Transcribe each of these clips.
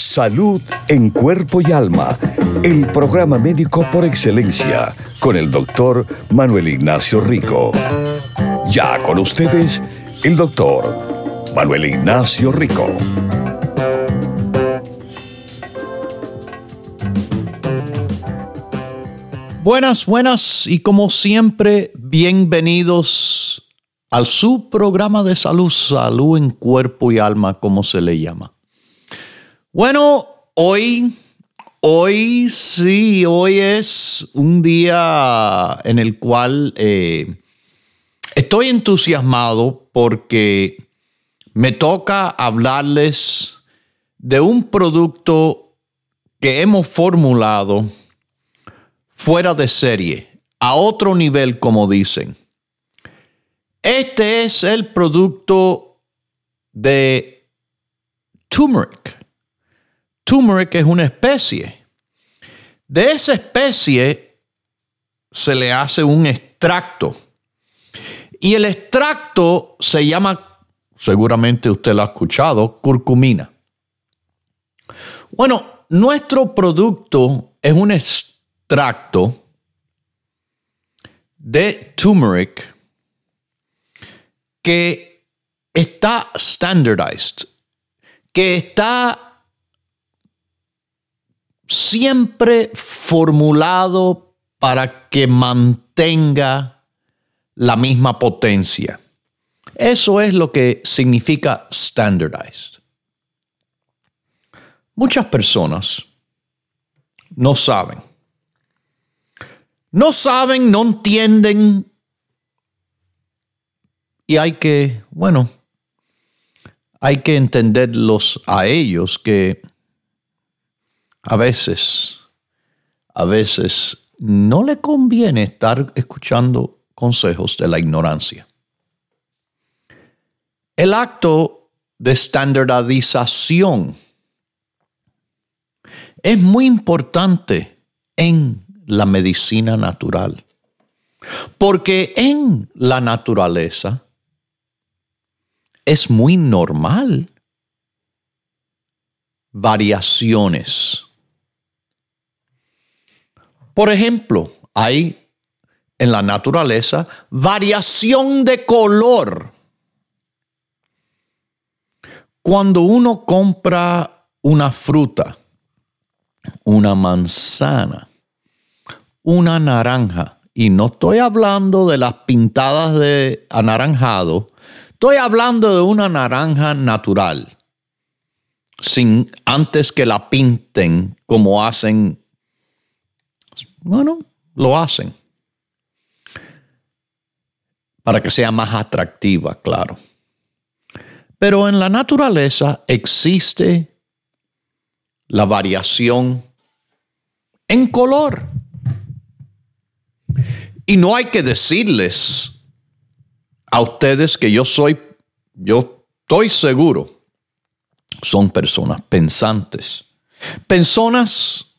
Salud en cuerpo y alma, el programa médico por excelencia con el doctor Manuel Ignacio Rico. Ya con ustedes, el doctor Manuel Ignacio Rico. Buenas, buenas y como siempre, bienvenidos al su programa de salud, salud en cuerpo y alma, como se le llama. Bueno, hoy, hoy sí, hoy es un día en el cual eh, estoy entusiasmado porque me toca hablarles de un producto que hemos formulado fuera de serie, a otro nivel, como dicen. Este es el producto de turmeric turmeric es una especie. De esa especie se le hace un extracto. Y el extracto se llama, seguramente usted lo ha escuchado, curcumina. Bueno, nuestro producto es un extracto de turmeric que está standardized, que está siempre formulado para que mantenga la misma potencia. Eso es lo que significa standardized. Muchas personas no saben. No saben, no entienden. Y hay que, bueno, hay que entenderlos a ellos que a veces, a veces no le conviene estar escuchando consejos de la ignorancia. El acto de estandarización es muy importante en la medicina natural, porque en la naturaleza es muy normal variaciones por ejemplo, hay en la naturaleza variación de color. Cuando uno compra una fruta, una manzana, una naranja, y no estoy hablando de las pintadas de anaranjado, estoy hablando de una naranja natural, sin antes que la pinten como hacen bueno, lo hacen. Para que sea más atractiva, claro. Pero en la naturaleza existe la variación en color. Y no hay que decirles a ustedes que yo soy, yo estoy seguro, son personas pensantes. Personas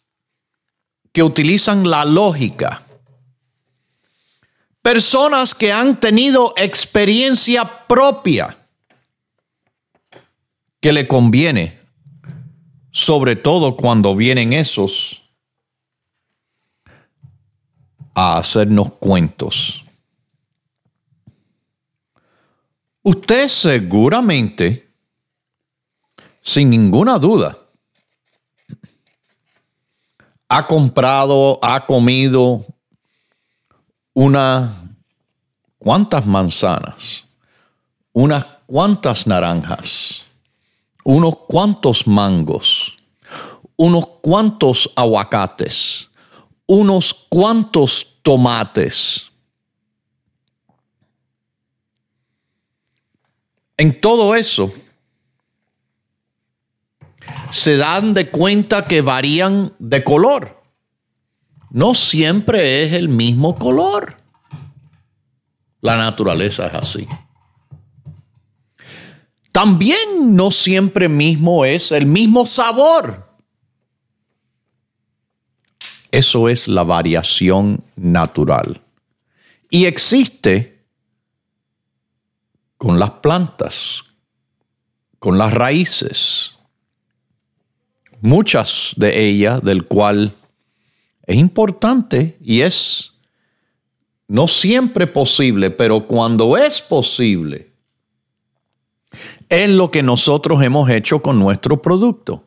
que utilizan la lógica. Personas que han tenido experiencia propia que le conviene, sobre todo cuando vienen esos a hacernos cuentos. Usted seguramente, sin ninguna duda, ha comprado, ha comido unas cuantas manzanas, unas cuantas naranjas, unos cuantos mangos, unos cuantos aguacates, unos cuantos tomates. En todo eso, se dan de cuenta que varían de color. no siempre es el mismo color. La naturaleza es así. También no siempre mismo es el mismo sabor. Eso es la variación natural. Y existe con las plantas, con las raíces. Muchas de ellas, del cual es importante y es no siempre posible, pero cuando es posible, es lo que nosotros hemos hecho con nuestro producto.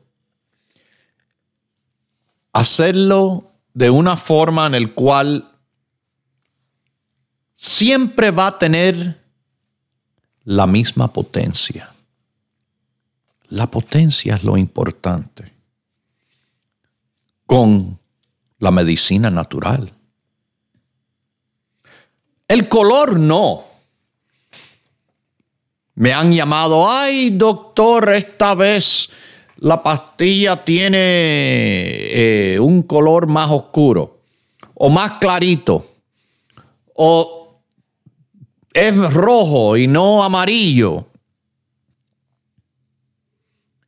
Hacerlo de una forma en el cual siempre va a tener la misma potencia. La potencia es lo importante. Con la medicina natural. El color no. Me han llamado, ay doctor, esta vez la pastilla tiene eh, un color más oscuro o más clarito o es rojo y no amarillo.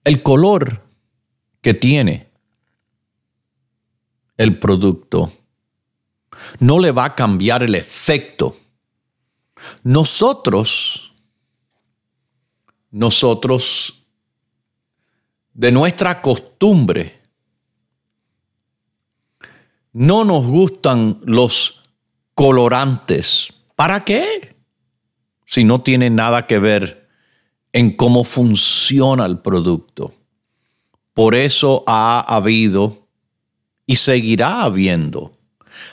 El color que tiene el producto no le va a cambiar el efecto. Nosotros, nosotros de nuestra costumbre. No nos gustan los colorantes. ¿Para qué? Si no tiene nada que ver en cómo funciona el producto. Por eso ha habido y seguirá habiendo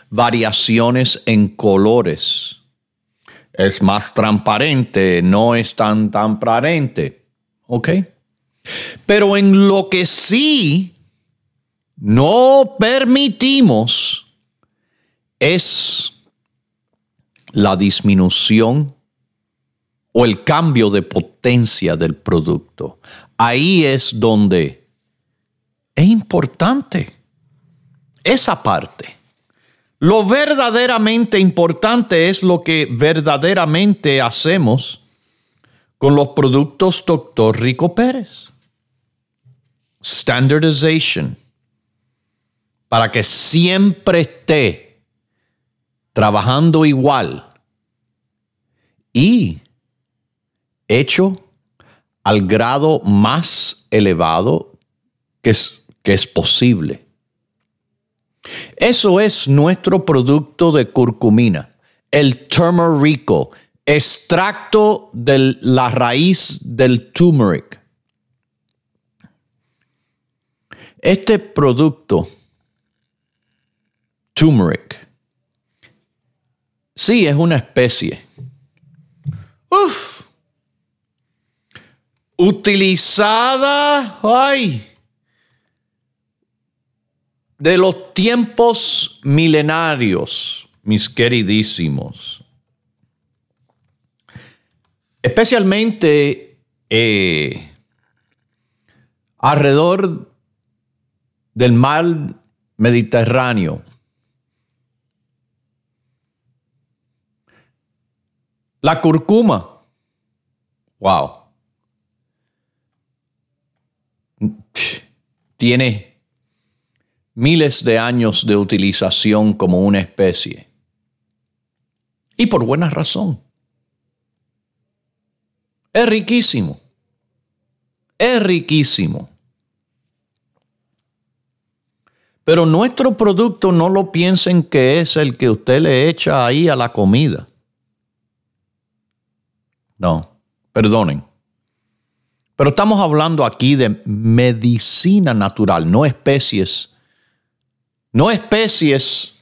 variaciones en colores. Es más transparente, no es tan transparente. ¿Ok? Pero en lo que sí no permitimos es la disminución o el cambio de potencia del producto. Ahí es donde es importante esa parte. Lo verdaderamente importante es lo que verdaderamente hacemos con los productos Dr. Rico Pérez standardization, para que siempre esté trabajando igual y hecho al grado más elevado que es, que es posible. Eso es nuestro producto de curcumina, el turmerico, extracto de la raíz del turmeric. Este producto, turmeric, sí es una especie. Uf. Utilizada, ay, de los tiempos milenarios, mis queridísimos. Especialmente eh, alrededor del mar Mediterráneo. La curcuma. Wow. Tiene miles de años de utilización como una especie. Y por buena razón. Es riquísimo. Es riquísimo. Pero nuestro producto no lo piensen que es el que usted le echa ahí a la comida. No, perdonen. Pero estamos hablando aquí de medicina natural, no especies. No especies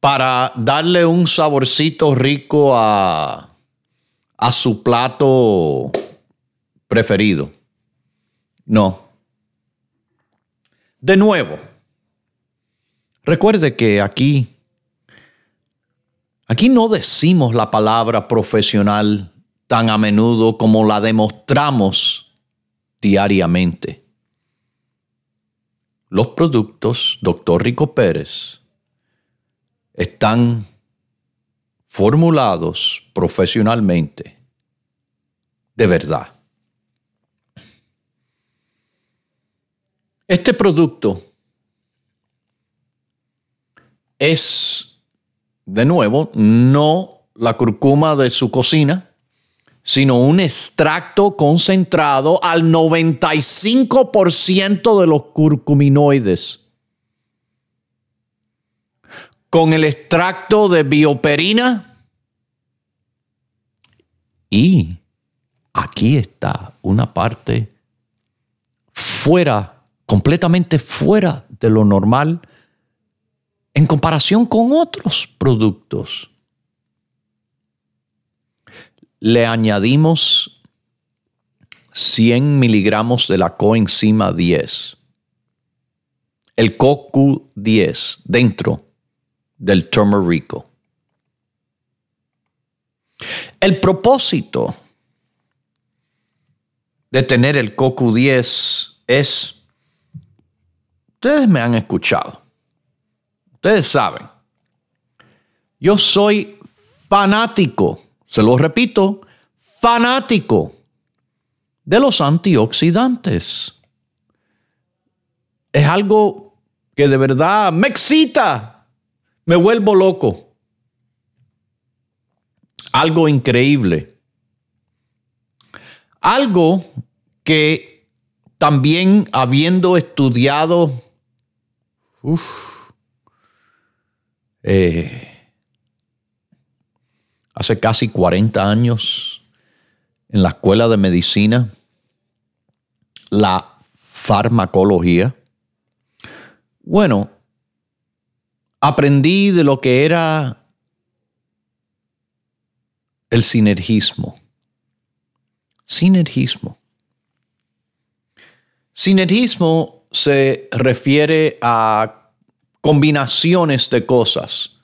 para darle un saborcito rico a, a su plato preferido. No. De nuevo, recuerde que aquí, aquí no decimos la palabra profesional tan a menudo como la demostramos diariamente. Los productos Dr. Rico Pérez están formulados profesionalmente de verdad. Este producto es, de nuevo, no la curcuma de su cocina, sino un extracto concentrado al 95% de los curcuminoides. Con el extracto de bioperina. Y aquí está una parte fuera, completamente fuera de lo normal en comparación con otros productos le añadimos 100 miligramos de la coenzima 10, el CoQ10 dentro del turmerico. El propósito de tener el CoQ10 es, ustedes me han escuchado, ustedes saben, yo soy fanático se lo repito, fanático de los antioxidantes. Es algo que de verdad me excita, me vuelvo loco. Algo increíble. Algo que también habiendo estudiado eh, hace casi 40 años en la escuela de medicina, la farmacología. Bueno, aprendí de lo que era el sinergismo. Sinergismo. Sinergismo se refiere a combinaciones de cosas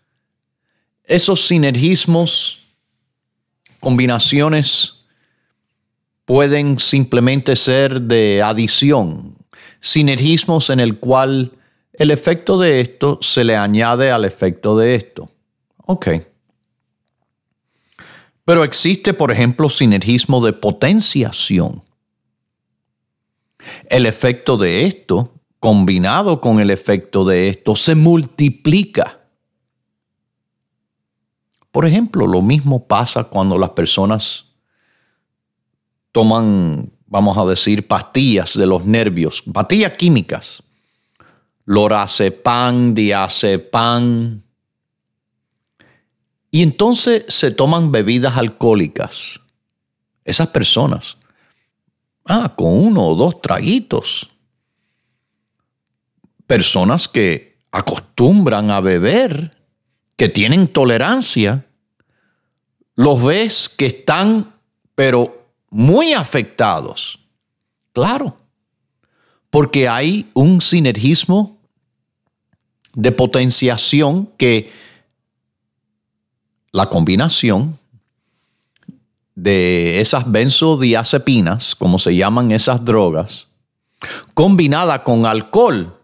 esos sinergismos, combinaciones, pueden simplemente ser de adición, sinergismos en el cual el efecto de esto se le añade al efecto de esto. Ok. Pero existe, por ejemplo, sinergismo de potenciación. El efecto de esto, combinado con el efecto de esto, se multiplica. Por ejemplo, lo mismo pasa cuando las personas toman, vamos a decir, pastillas de los nervios, pastillas químicas, lorazepam, diazepam, y entonces se toman bebidas alcohólicas. Esas personas, ah, con uno o dos traguitos. Personas que acostumbran a beber, que tienen tolerancia, los ves que están, pero muy afectados. Claro, porque hay un sinergismo de potenciación que la combinación de esas benzodiazepinas, como se llaman esas drogas, combinada con alcohol,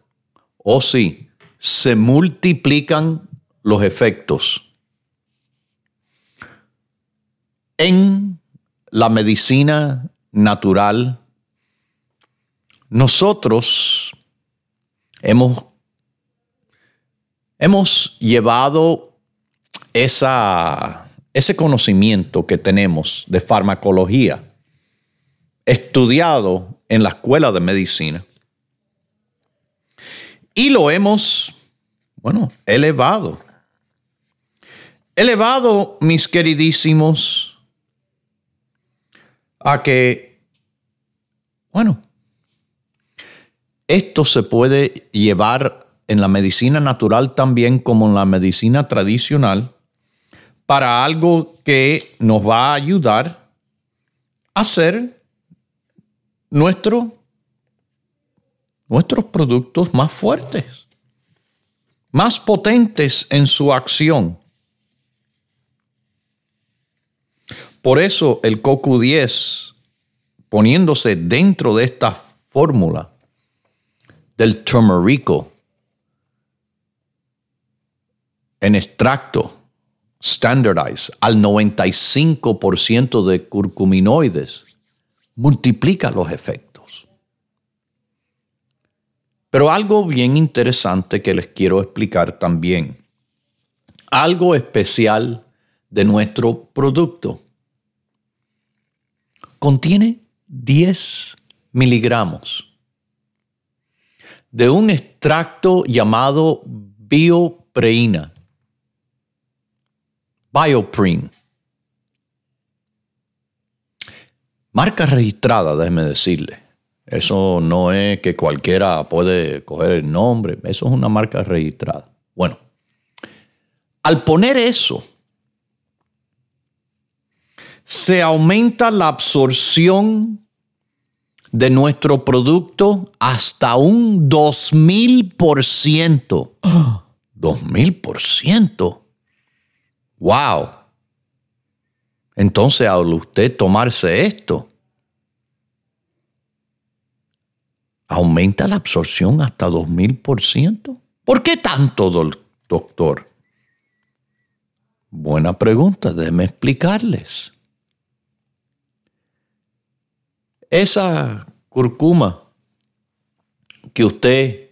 o oh sí, se multiplican los efectos en la medicina natural, nosotros hemos, hemos llevado esa, ese conocimiento que tenemos de farmacología, estudiado en la escuela de medicina, y lo hemos, bueno, elevado. Elevado, mis queridísimos, a que, bueno, esto se puede llevar en la medicina natural también como en la medicina tradicional para algo que nos va a ayudar a nuestro, nuestros productos más fuertes, más potentes en su acción. Por eso el CoQ10, poniéndose dentro de esta fórmula, del turmerico en extracto standardized al 95% de curcuminoides, multiplica los efectos. Pero algo bien interesante que les quiero explicar también, algo especial de nuestro producto. Contiene 10 miligramos de un extracto llamado biopreina, bioprene. Marca registrada, déjeme decirle. Eso no es que cualquiera puede coger el nombre, eso es una marca registrada. Bueno, al poner eso, se aumenta la absorción de nuestro producto hasta un 2000%. 2000%. ¡Wow! Entonces, al usted tomarse esto, aumenta la absorción hasta 2000%. ¿Por qué tanto, doctor? Buena pregunta, déjeme explicarles. Esa curcuma que usted,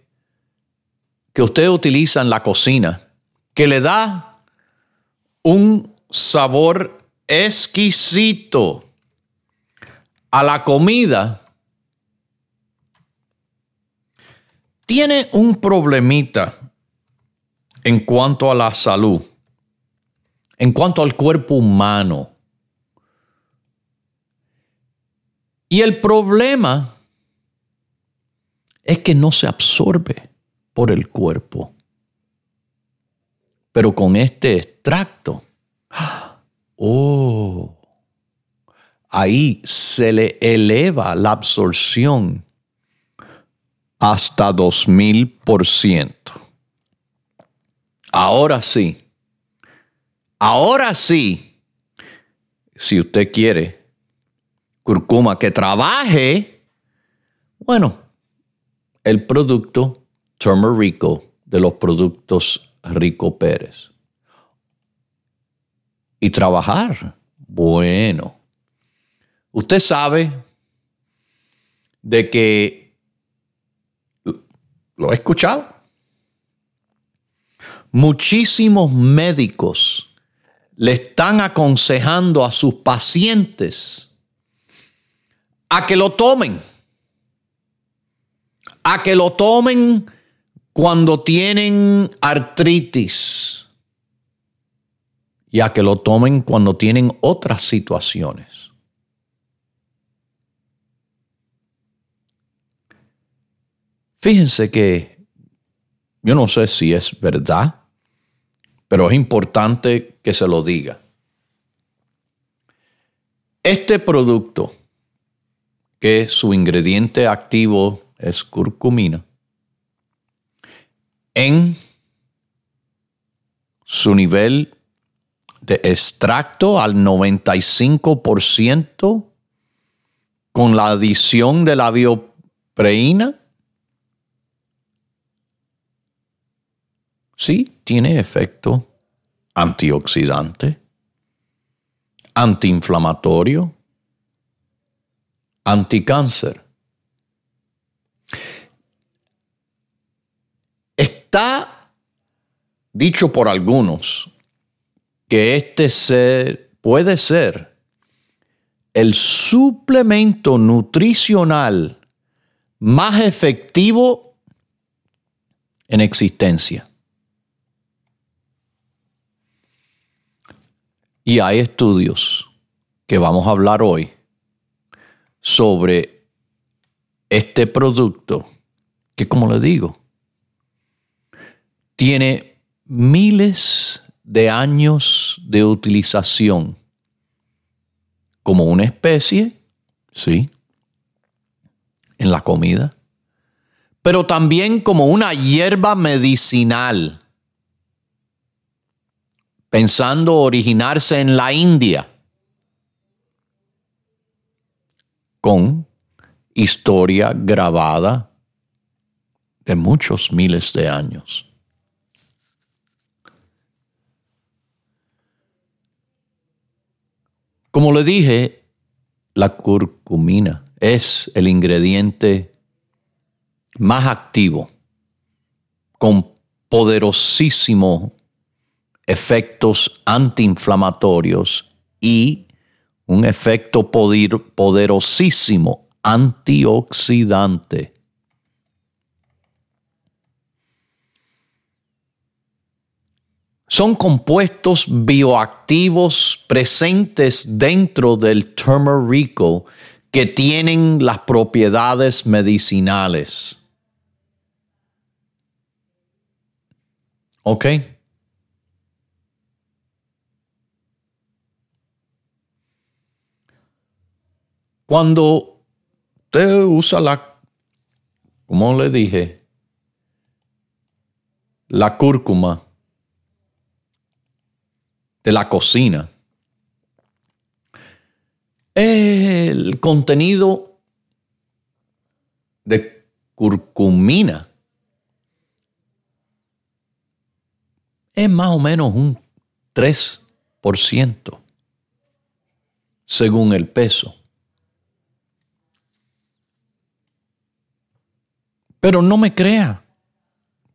que usted utiliza en la cocina, que le da un sabor exquisito a la comida, tiene un problemita en cuanto a la salud, en cuanto al cuerpo humano. Y el problema es que no se absorbe por el cuerpo. Pero con este extracto, oh, ahí se le eleva la absorción hasta 2000%. Ahora sí, ahora sí, si usted quiere curcuma que trabaje, bueno, el producto Turmerico de los productos Rico Pérez. Y trabajar, bueno. Usted sabe de que, lo he escuchado, muchísimos médicos le están aconsejando a sus pacientes a que lo tomen. A que lo tomen cuando tienen artritis. Y a que lo tomen cuando tienen otras situaciones. Fíjense que yo no sé si es verdad, pero es importante que se lo diga. Este producto que su ingrediente activo es curcumina, en su nivel de extracto al 95% con la adición de la biopreína, sí, tiene efecto antioxidante, antiinflamatorio, anticáncer. Está dicho por algunos que este ser puede ser el suplemento nutricional más efectivo en existencia. Y hay estudios que vamos a hablar hoy sobre este producto que, como le digo, tiene miles de años de utilización como una especie, sí, en la comida, pero también como una hierba medicinal, pensando originarse en la India con historia grabada de muchos miles de años. Como le dije, la curcumina es el ingrediente más activo, con poderosísimos efectos antiinflamatorios y un efecto poderosísimo antioxidante. Son compuestos bioactivos presentes dentro del turmerico que tienen las propiedades medicinales. ¿Ok? Cuando usted usa la, como le dije, la cúrcuma de la cocina, el contenido de curcumina es más o menos un 3% según el peso. Pero no me crea,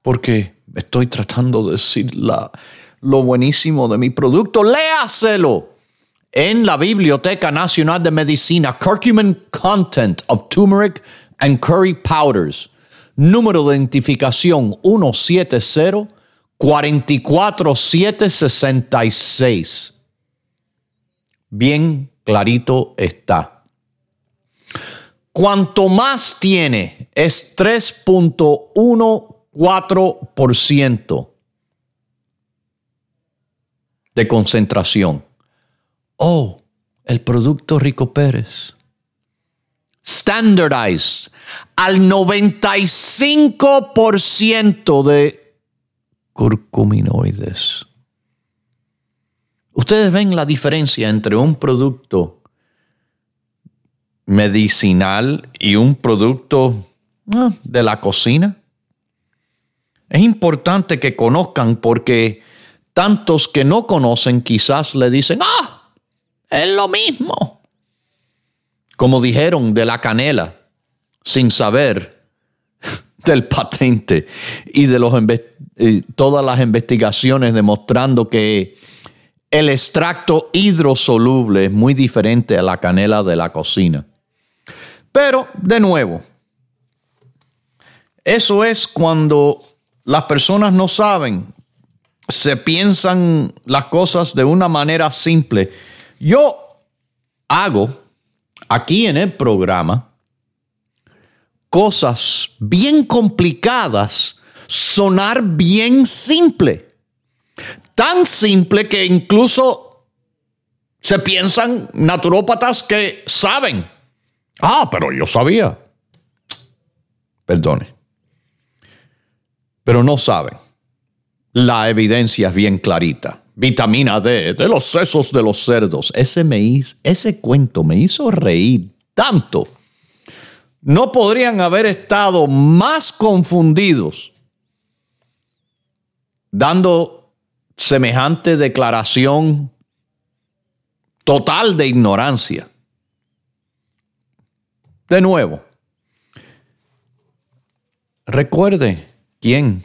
porque estoy tratando de decir lo buenísimo de mi producto. Léaselo en la Biblioteca Nacional de Medicina, Curcumin Content of Turmeric and Curry Powders. Número de identificación 170 44766. Bien clarito está. Cuanto más tiene es 3.14% de concentración. Oh, el producto Rico Pérez. Standardized al 95% de curcuminoides. Ustedes ven la diferencia entre un producto medicinal y un producto ah, de la cocina? Es importante que conozcan porque tantos que no conocen quizás le dicen, ah, es lo mismo. Como dijeron de la canela, sin saber del patente y de los todas las investigaciones demostrando que el extracto hidrosoluble es muy diferente a la canela de la cocina. Pero, de nuevo, eso es cuando las personas no saben, se piensan las cosas de una manera simple. Yo hago aquí en el programa cosas bien complicadas sonar bien simple. Tan simple que incluso se piensan naturópatas que saben Ah, pero yo sabía. Perdone. Pero no saben. La evidencia es bien clarita. Vitamina D de los sesos de los cerdos. Ese, me ese cuento me hizo reír tanto. No podrían haber estado más confundidos dando semejante declaración total de ignorancia. De nuevo, recuerde quién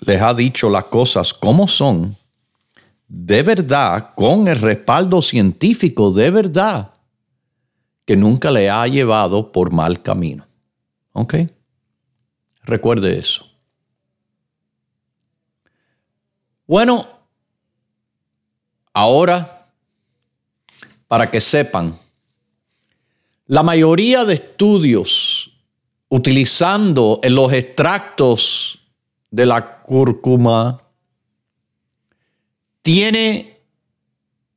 les ha dicho las cosas como son, de verdad, con el respaldo científico de verdad, que nunca le ha llevado por mal camino. ¿Ok? Recuerde eso. Bueno, ahora, para que sepan la mayoría de estudios utilizando los extractos de la cúrcuma tiene,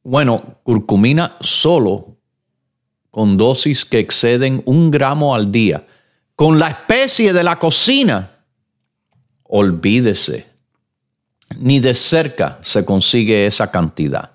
bueno, curcumina solo con dosis que exceden un gramo al día. Con la especie de la cocina, olvídese, ni de cerca se consigue esa cantidad.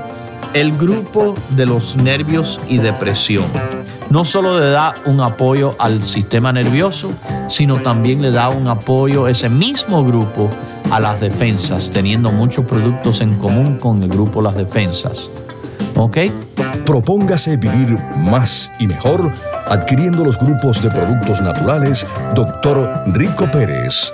el grupo de los nervios y depresión. No solo le da un apoyo al sistema nervioso, sino también le da un apoyo ese mismo grupo a las defensas, teniendo muchos productos en común con el grupo Las Defensas. ¿Ok? Propóngase vivir más y mejor adquiriendo los grupos de productos naturales Dr. Rico Pérez.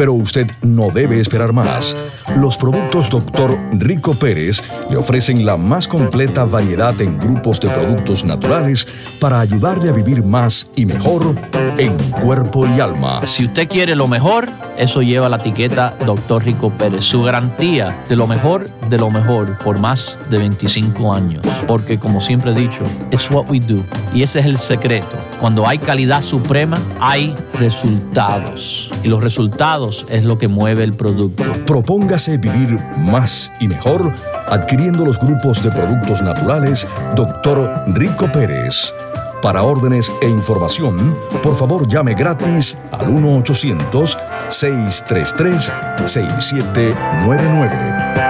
pero usted no debe esperar más. Los productos Dr. Rico Pérez le ofrecen la más completa variedad en grupos de productos naturales para ayudarle a vivir más y mejor en cuerpo y alma. Si usted quiere lo mejor, eso lleva la etiqueta Dr. Rico Pérez, su garantía de lo mejor de lo mejor por más de 25 años. Porque como siempre he dicho, it's what we do. Y ese es el secreto. Cuando hay calidad suprema, hay resultados. Y los resultados es lo que mueve el producto. Propóngase vivir más y mejor adquiriendo los grupos de productos naturales Dr. Rico Pérez. Para órdenes e información, por favor llame gratis al 1-800-633-6799.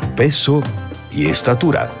peso y estatura.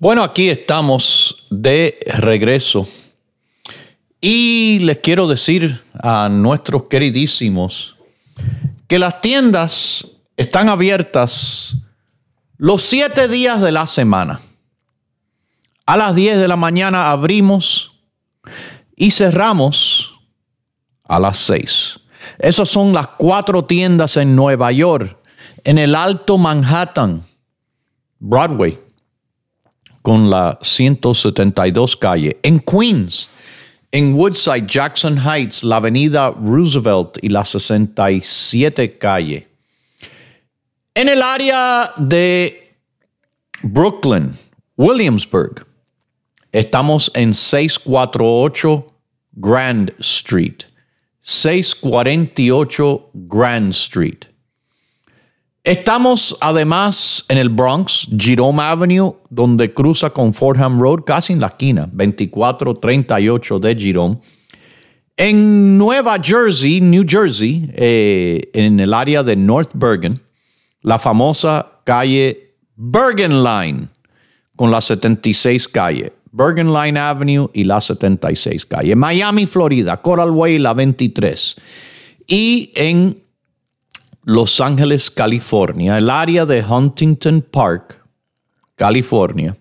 Bueno, aquí estamos de regreso. Y les quiero decir a nuestros queridísimos que las tiendas están abiertas los siete días de la semana. A las 10 de la mañana abrimos y cerramos a las 6. Esas son las cuatro tiendas en Nueva York, en el Alto Manhattan, Broadway, con la 172 calle. En Queens, en Woodside, Jackson Heights, la avenida Roosevelt y la 67 calle. En el área de Brooklyn, Williamsburg, estamos en 648 Grand Street. 648 Grand Street. Estamos además en el Bronx, Jerome Avenue, donde cruza con Fordham Road, casi en la esquina, 2438 de Jerome. En Nueva Jersey, New Jersey, eh, en el área de North Bergen, la famosa calle Bergen Line, con la 76 calle. Bergen Line Avenue y la 76 calle. Miami, Florida, Coral Way, la 23. Y en Los Ángeles, California, el área de Huntington Park, California,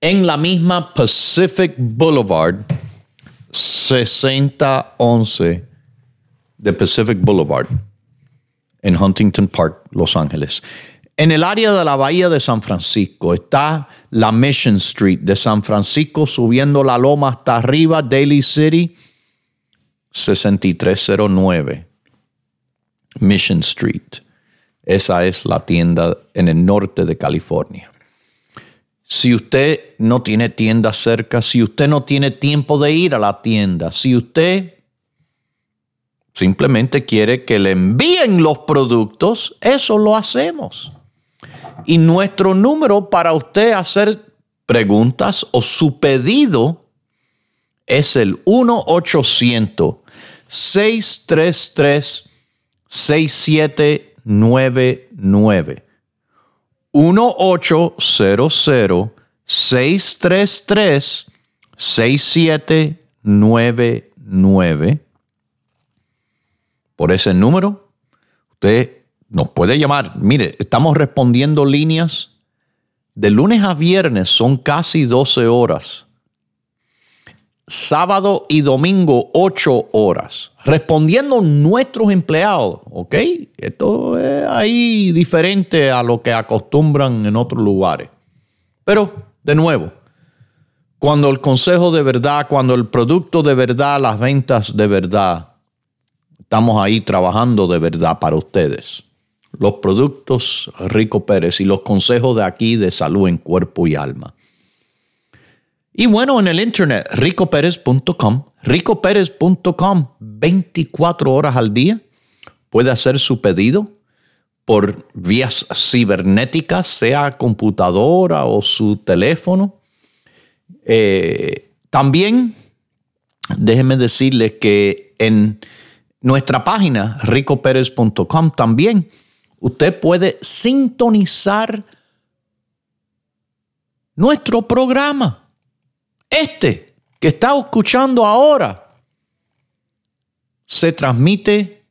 en la misma Pacific Boulevard, 6011 de Pacific Boulevard, en Huntington Park, Los Ángeles. En el área de la Bahía de San Francisco está la Mission Street de San Francisco, subiendo la loma hasta arriba, Daly City, 6309. Mission Street. Esa es la tienda en el norte de California. Si usted no tiene tienda cerca, si usted no tiene tiempo de ir a la tienda, si usted simplemente quiere que le envíen los productos, eso lo hacemos. Y nuestro número para usted hacer preguntas o su pedido es el 1-800-633-6799. 1-800-633-6799. Por ese número, usted nos puede llamar. Mire, estamos respondiendo líneas de lunes a viernes, son casi 12 horas. Sábado y domingo, 8 horas. Respondiendo nuestros empleados, ¿ok? Esto es ahí diferente a lo que acostumbran en otros lugares. Pero, de nuevo, cuando el consejo de verdad, cuando el producto de verdad, las ventas de verdad, estamos ahí trabajando de verdad para ustedes los productos Rico Pérez y los consejos de aquí de salud en cuerpo y alma. Y bueno, en el internet, ricopérez.com, ricopérez.com, 24 horas al día, puede hacer su pedido por vías cibernéticas, sea computadora o su teléfono. Eh, también, déjenme decirles que en nuestra página, ricopérez.com, también usted puede sintonizar nuestro programa. Este que está escuchando ahora se transmite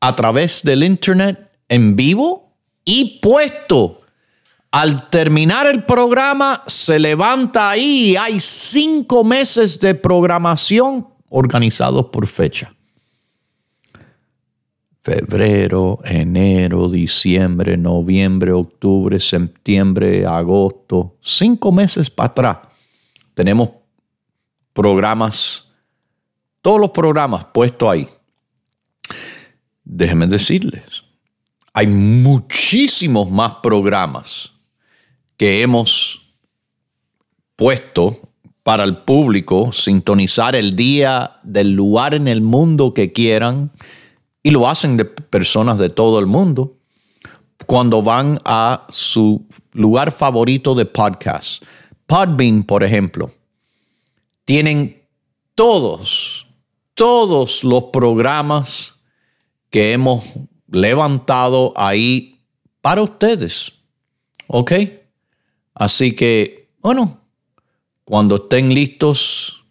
a través del internet en vivo y puesto. Al terminar el programa se levanta ahí. Hay cinco meses de programación organizados por fecha febrero, enero, diciembre, noviembre, octubre, septiembre, agosto, cinco meses para atrás. Tenemos programas, todos los programas puestos ahí. Déjenme decirles, hay muchísimos más programas que hemos puesto para el público sintonizar el día del lugar en el mundo que quieran y lo hacen de personas de todo el mundo cuando van a su lugar favorito de podcast. Podbean, por ejemplo, tienen todos, todos los programas que hemos levantado ahí para ustedes. ¿Ok? Así que, bueno, cuando estén listos,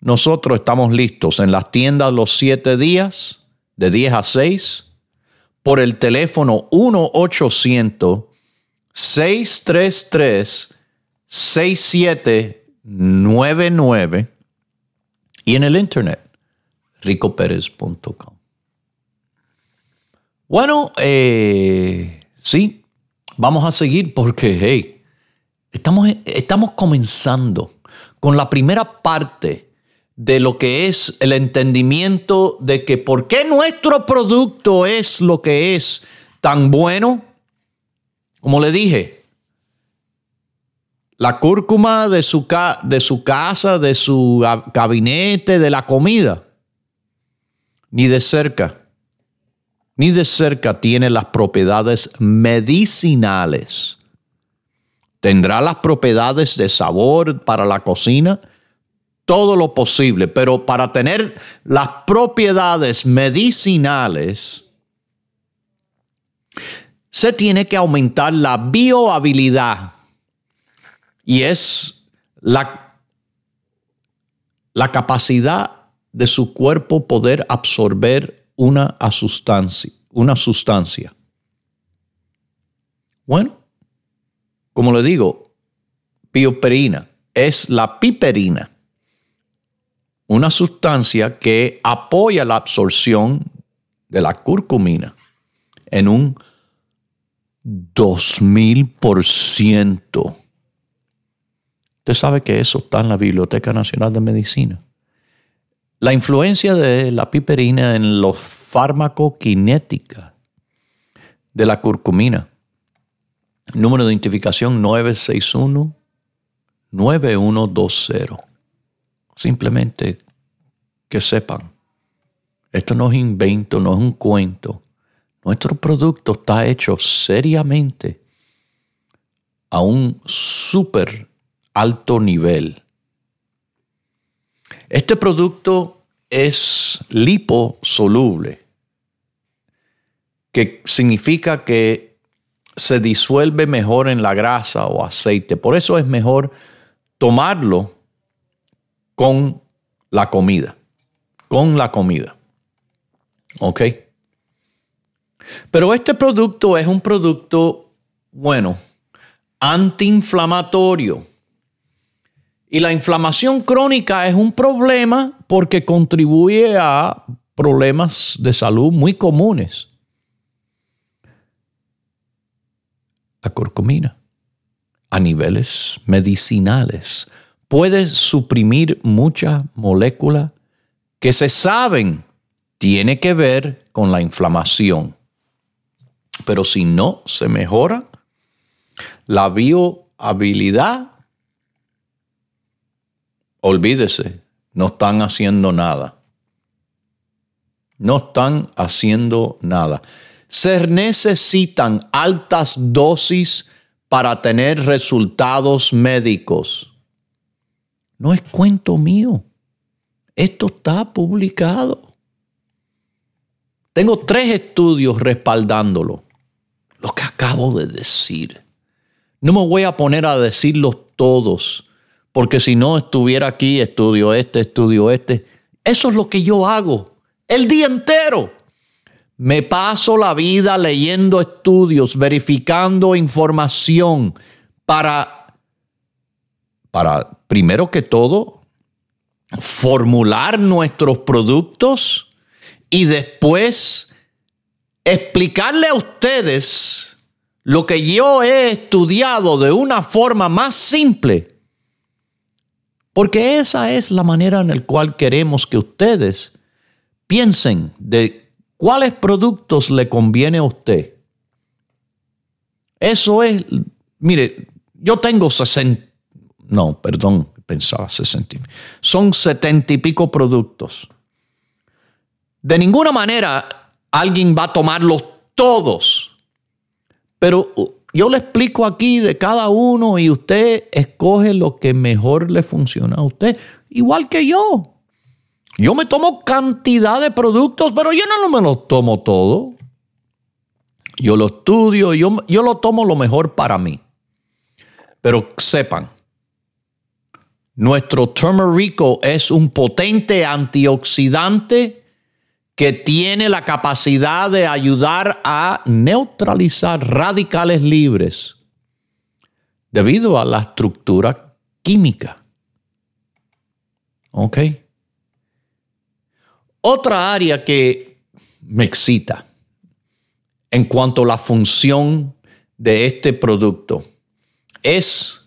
nosotros estamos listos en las tiendas los siete días, de 10 a 6, por el teléfono 1-800-633-6799 y en el internet ricoperez.com. Bueno, eh, sí, vamos a seguir porque, hey, estamos, estamos comenzando con la primera parte de lo que es el entendimiento de que por qué nuestro producto es lo que es tan bueno. Como le dije, la cúrcuma de su, de su casa, de su gabinete, de la comida, ni de cerca, ni de cerca tiene las propiedades medicinales. Tendrá las propiedades de sabor para la cocina, todo lo posible, pero para tener las propiedades medicinales, se tiene que aumentar la biohabilidad y es la, la capacidad de su cuerpo poder absorber una sustancia, una sustancia. Bueno, como le digo, bioperina es la piperina una sustancia que apoya la absorción de la curcumina en un 2000%. Usted sabe que eso está en la Biblioteca Nacional de Medicina. La influencia de la piperina en los farmacokinética de la curcumina. Número de identificación 961 9120. Simplemente que sepan, esto no es invento, no es un cuento. Nuestro producto está hecho seriamente a un súper alto nivel. Este producto es liposoluble, que significa que se disuelve mejor en la grasa o aceite. Por eso es mejor tomarlo con la comida. Con la comida. ¿Ok? Pero este producto es un producto, bueno, antiinflamatorio. Y la inflamación crónica es un problema porque contribuye a problemas de salud muy comunes. La curcumina a niveles medicinales puede suprimir muchas moléculas que se saben tiene que ver con la inflamación. Pero si no se mejora la biohabilidad, olvídese, no están haciendo nada. No están haciendo nada. Se necesitan altas dosis para tener resultados médicos. No es cuento mío. Esto está publicado. Tengo tres estudios respaldándolo. Lo que acabo de decir. No me voy a poner a decirlos todos, porque si no estuviera aquí, estudio este, estudio este. Eso es lo que yo hago el día entero. Me paso la vida leyendo estudios, verificando información para, para primero que todo, formular nuestros productos y después explicarle a ustedes lo que yo he estudiado de una forma más simple Porque esa es la manera en la cual queremos que ustedes piensen de cuáles productos le conviene a usted. Eso es, mire, yo tengo 60, no, perdón, pensaba 60, son 70 y pico productos. De ninguna manera alguien va a tomarlos todos, pero yo le explico aquí de cada uno y usted escoge lo que mejor le funciona a usted, igual que yo. Yo me tomo cantidad de productos, pero yo no me los tomo todo. Yo lo estudio, yo, yo lo tomo lo mejor para mí. Pero sepan, nuestro turmerico es un potente antioxidante que tiene la capacidad de ayudar a neutralizar radicales libres debido a la estructura química. ¿Ok? Otra área que me excita en cuanto a la función de este producto es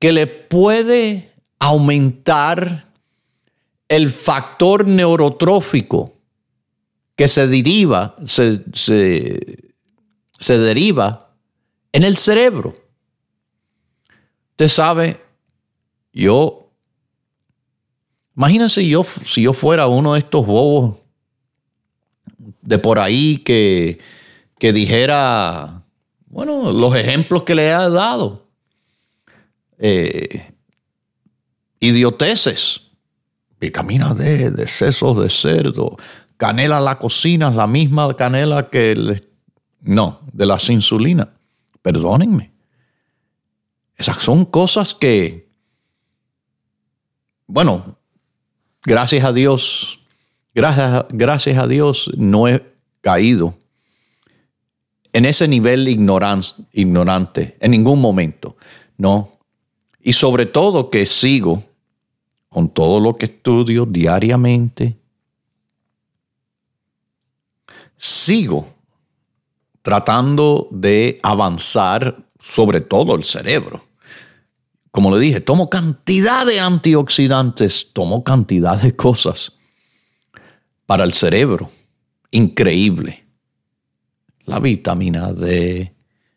que le puede aumentar el factor neurotrófico que se deriva, se, se, deriva en el cerebro. Usted sabe, yo, imagínense yo, si yo fuera uno de estos bobos de por ahí que, que dijera, bueno, los ejemplos que le he dado. Eh, idioteces, vitamina D, decesos de cerdo, canela a la cocina la misma canela que... no, de las insulinas. Perdónenme. Esas son cosas que, bueno, gracias a Dios, gracias, gracias a Dios no he caído en ese nivel ignorante en ningún momento. No. Y sobre todo que sigo con todo lo que estudio diariamente, sigo tratando de avanzar sobre todo el cerebro. Como le dije, tomo cantidad de antioxidantes, tomo cantidad de cosas para el cerebro. Increíble. La vitamina D,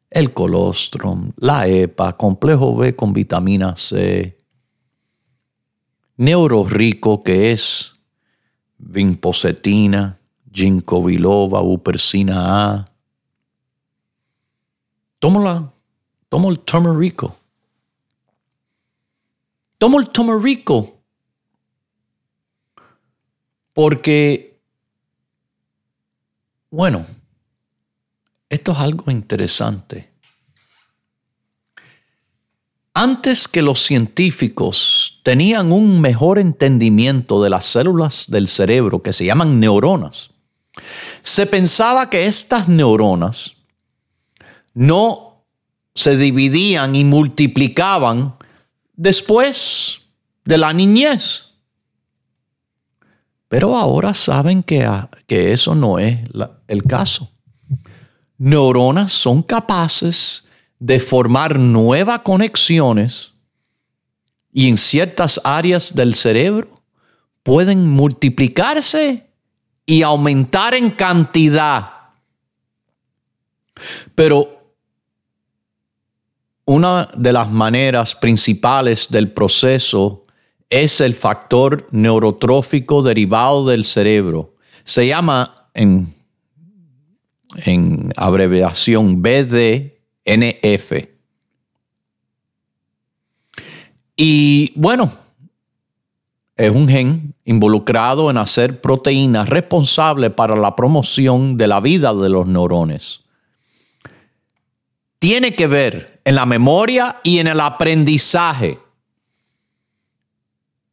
el colostrum, la EPA, complejo B con vitamina C, neuro rico que es vinpocetina, ginkgo biloba, upersina A. Tómala, tomo el turmerico. Tomo el turmerico porque, bueno, esto es algo interesante. Antes que los científicos tenían un mejor entendimiento de las células del cerebro que se llaman neuronas, se pensaba que estas neuronas no se dividían y multiplicaban después de la niñez. Pero ahora saben que, que eso no es el caso. Neuronas son capaces de formar nuevas conexiones y en ciertas áreas del cerebro pueden multiplicarse y aumentar en cantidad. Pero una de las maneras principales del proceso es el factor neurotrófico derivado del cerebro. Se llama en, en abreviación BDNF. Y bueno, es un gen involucrado en hacer proteínas responsables para la promoción de la vida de los neurones. Tiene que ver en la memoria y en el aprendizaje.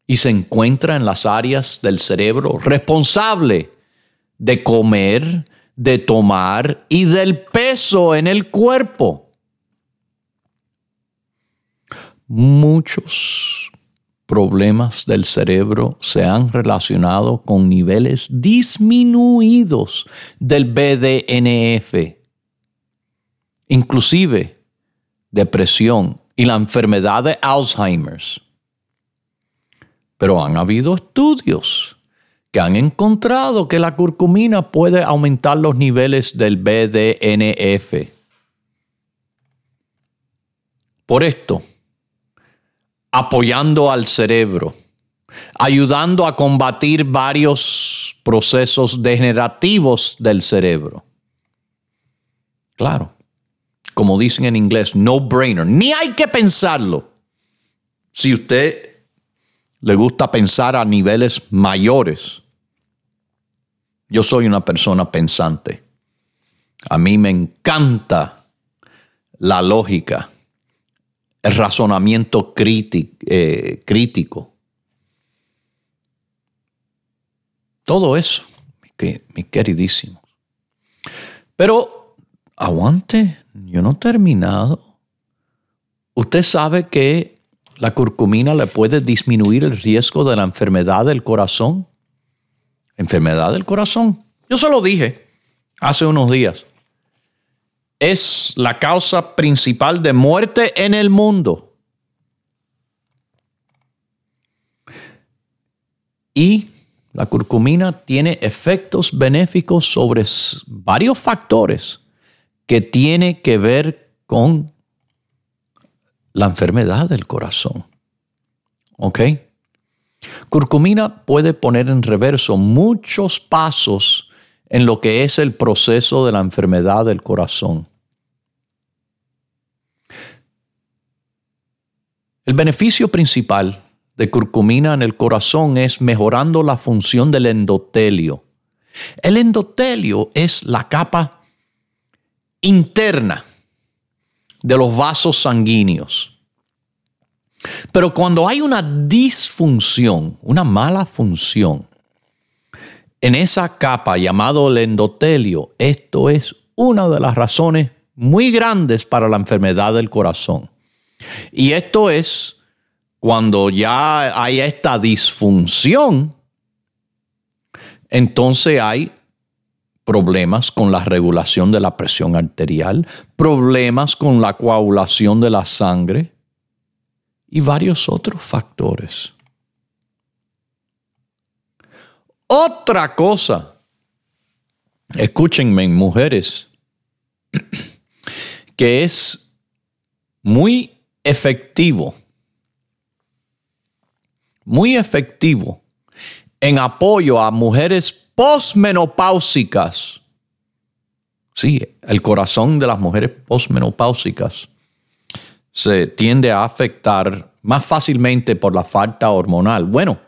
Y se encuentra en las áreas del cerebro responsable de comer, de tomar y del peso en el cuerpo. Muchos problemas del cerebro se han relacionado con niveles disminuidos del BDNF, inclusive depresión y la enfermedad de Alzheimer's. Pero han habido estudios que han encontrado que la curcumina puede aumentar los niveles del BDNF. Por esto, apoyando al cerebro, ayudando a combatir varios procesos degenerativos del cerebro. Claro, como dicen en inglés, no brainer, ni hay que pensarlo. Si usted le gusta pensar a niveles mayores, yo soy una persona pensante. A mí me encanta la lógica, el razonamiento eh, crítico. Todo eso, mi queridísimo. Pero aguante, yo no he terminado. Usted sabe que la curcumina le puede disminuir el riesgo de la enfermedad del corazón enfermedad del corazón. Yo se lo dije hace unos días. Es la causa principal de muerte en el mundo. Y la curcumina tiene efectos benéficos sobre varios factores que tiene que ver con la enfermedad del corazón. ¿Ok? Curcumina puede poner en reverso muchos pasos en lo que es el proceso de la enfermedad del corazón. El beneficio principal de curcumina en el corazón es mejorando la función del endotelio. El endotelio es la capa interna de los vasos sanguíneos. Pero cuando hay una disfunción, una mala función, en esa capa llamado el endotelio, esto es una de las razones muy grandes para la enfermedad del corazón. Y esto es cuando ya hay esta disfunción, entonces hay problemas con la regulación de la presión arterial, problemas con la coagulación de la sangre, y varios otros factores. Otra cosa, escúchenme mujeres, que es muy efectivo, muy efectivo en apoyo a mujeres posmenopáusicas. Sí, el corazón de las mujeres posmenopáusicas se tiende a afectar más fácilmente por la falta hormonal. Bueno,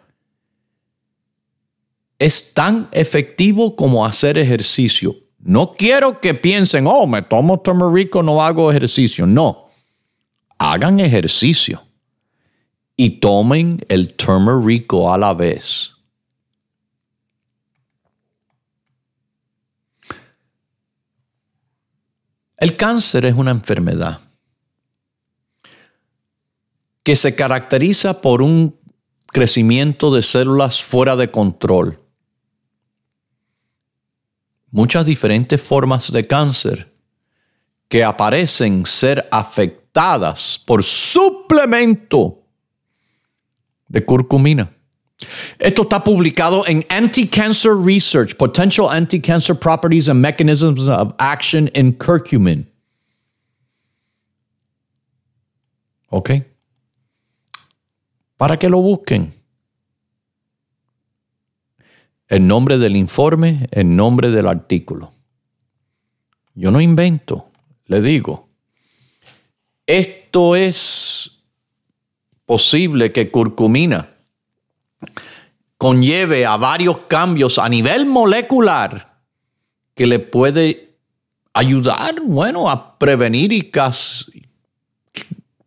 es tan efectivo como hacer ejercicio. No quiero que piensen, oh, me tomo turmerico, no hago ejercicio. No, hagan ejercicio y tomen el turmerico a la vez. El cáncer es una enfermedad que se caracteriza por un crecimiento de células fuera de control. Muchas diferentes formas de cáncer que aparecen ser afectadas por suplemento de curcumina. Esto está publicado en Anti-Cancer Research, Potential Anti-Cancer Properties and Mechanisms of Action in Curcumin. ¿Ok? para que lo busquen. El nombre del informe, el nombre del artículo. Yo no invento, le digo. Esto es posible que curcumina conlleve a varios cambios a nivel molecular que le puede ayudar, bueno, a prevenir y,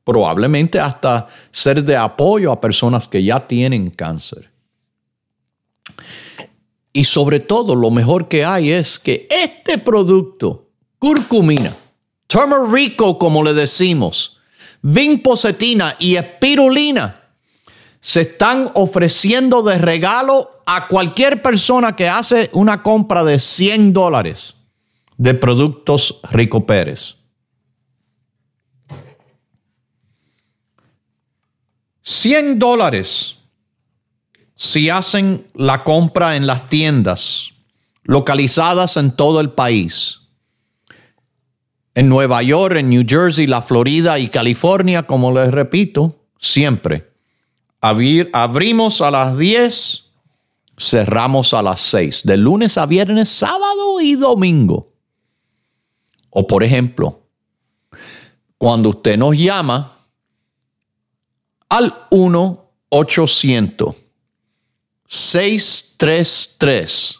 probablemente hasta ser de apoyo a personas que ya tienen cáncer. Y sobre todo, lo mejor que hay es que este producto, curcumina, turmerico como le decimos, vinpocetina y espirulina, se están ofreciendo de regalo a cualquier persona que hace una compra de 100 dólares de productos Rico Pérez. 100 dólares si hacen la compra en las tiendas localizadas en todo el país, en Nueva York, en New Jersey, la Florida y California, como les repito, siempre. abrimos a las 10, cerramos a las 6, de lunes a viernes, sábado y domingo. O por ejemplo, cuando usted nos llama al 1 800 633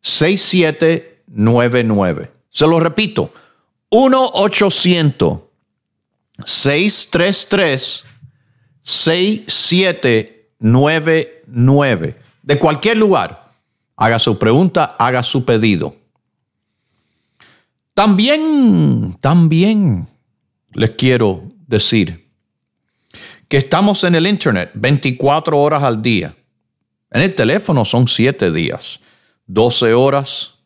6799. Se lo repito, 1 800 633 6799. De cualquier lugar. Haga su pregunta, haga su pedido. También, también les quiero decir que estamos en el Internet 24 horas al día. En el teléfono son 7 días, 12 horas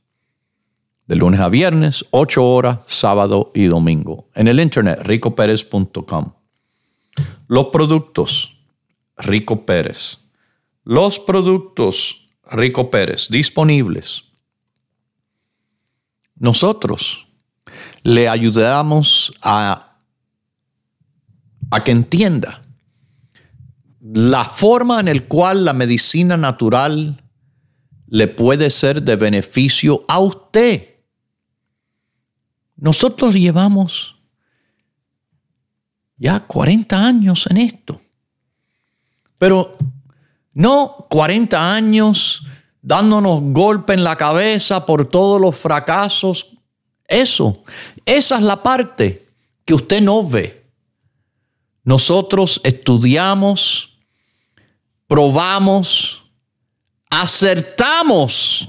de lunes a viernes, 8 horas sábado y domingo. En el Internet, ricoperez.com. Los productos, Rico Pérez. Los productos, Rico Pérez, disponibles. Nosotros le ayudamos a, a que entienda la forma en la cual la medicina natural le puede ser de beneficio a usted. Nosotros llevamos ya 40 años en esto. Pero no 40 años dándonos golpe en la cabeza por todos los fracasos. Eso, esa es la parte que usted no ve. Nosotros estudiamos, probamos, acertamos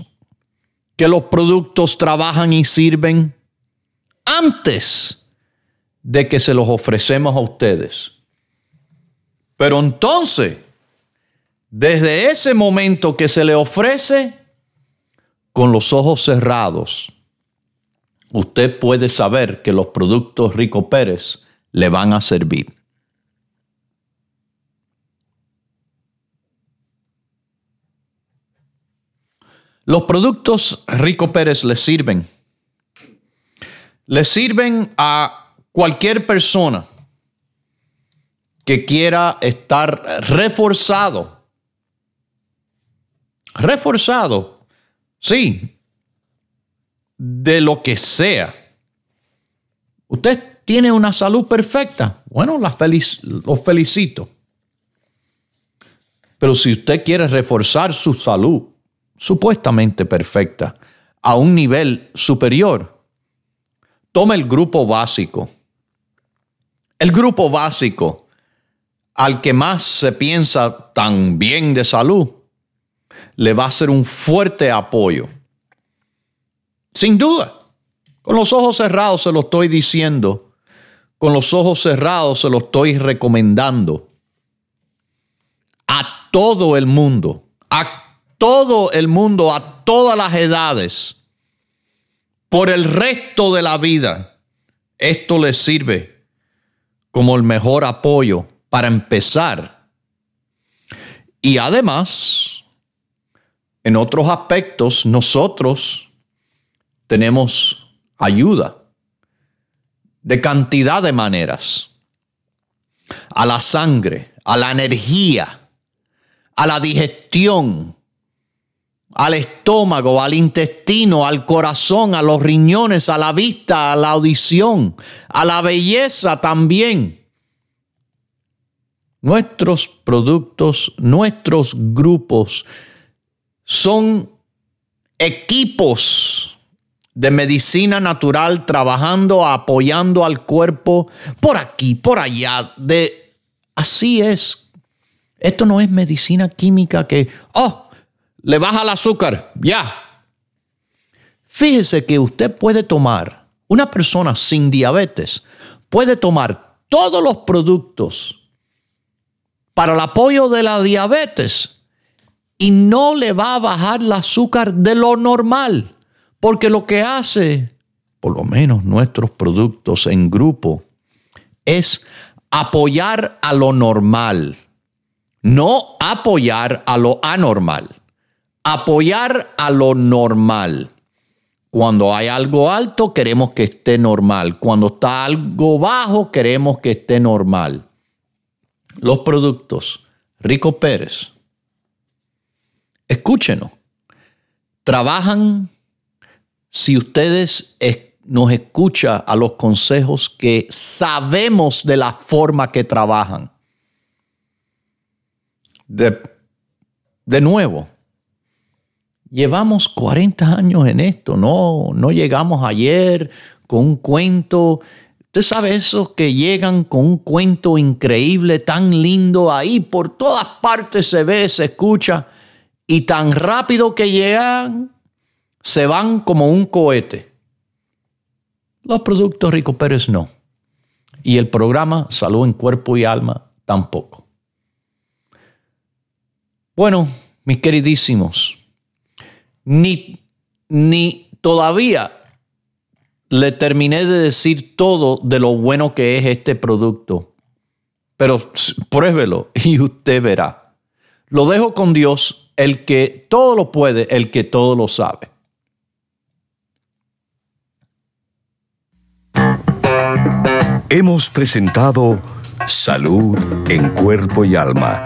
que los productos trabajan y sirven antes de que se los ofrecemos a ustedes. Pero entonces, desde ese momento que se le ofrece, con los ojos cerrados, usted puede saber que los productos Rico Pérez le van a servir. Los productos Rico Pérez le sirven. Le sirven a cualquier persona que quiera estar reforzado. Reforzado, sí, de lo que sea. Usted tiene una salud perfecta. Bueno, la lo felicito. Pero si usted quiere reforzar su salud, supuestamente perfecta a un nivel superior. Toma el grupo básico. El grupo básico al que más se piensa tan bien de salud le va a ser un fuerte apoyo. Sin duda. Con los ojos cerrados se lo estoy diciendo. Con los ojos cerrados se lo estoy recomendando. A todo el mundo. A todo el mundo, a todas las edades, por el resto de la vida. Esto les sirve como el mejor apoyo para empezar. Y además, en otros aspectos, nosotros tenemos ayuda de cantidad de maneras. A la sangre, a la energía, a la digestión, al estómago, al intestino, al corazón, a los riñones, a la vista, a la audición, a la belleza también. Nuestros productos, nuestros grupos son equipos de medicina natural trabajando, apoyando al cuerpo por aquí, por allá. De, así es. Esto no es medicina química que, oh, le baja el azúcar, ya. Fíjese que usted puede tomar, una persona sin diabetes puede tomar todos los productos para el apoyo de la diabetes y no le va a bajar el azúcar de lo normal, porque lo que hace, por lo menos nuestros productos en grupo, es apoyar a lo normal No apoyar a lo anormal. Apoyar a lo normal. Cuando hay algo alto, queremos que esté normal. Cuando está algo bajo, queremos que esté normal. Los productos. Rico Pérez. Escúchenos. Trabajan, si ustedes nos escuchan a los consejos que sabemos de la forma que trabajan. De, de nuevo, llevamos 40 años en esto, no, no llegamos ayer con un cuento. Usted sabe esos que llegan con un cuento increíble, tan lindo, ahí por todas partes se ve, se escucha, y tan rápido que llegan, se van como un cohete. Los productos Rico Pérez no. Y el programa Salud en Cuerpo y Alma tampoco. Bueno, mis queridísimos, ni, ni todavía le terminé de decir todo de lo bueno que es este producto. Pero pruébelo y usted verá. Lo dejo con Dios, el que todo lo puede, el que todo lo sabe. Hemos presentado Salud en Cuerpo y Alma,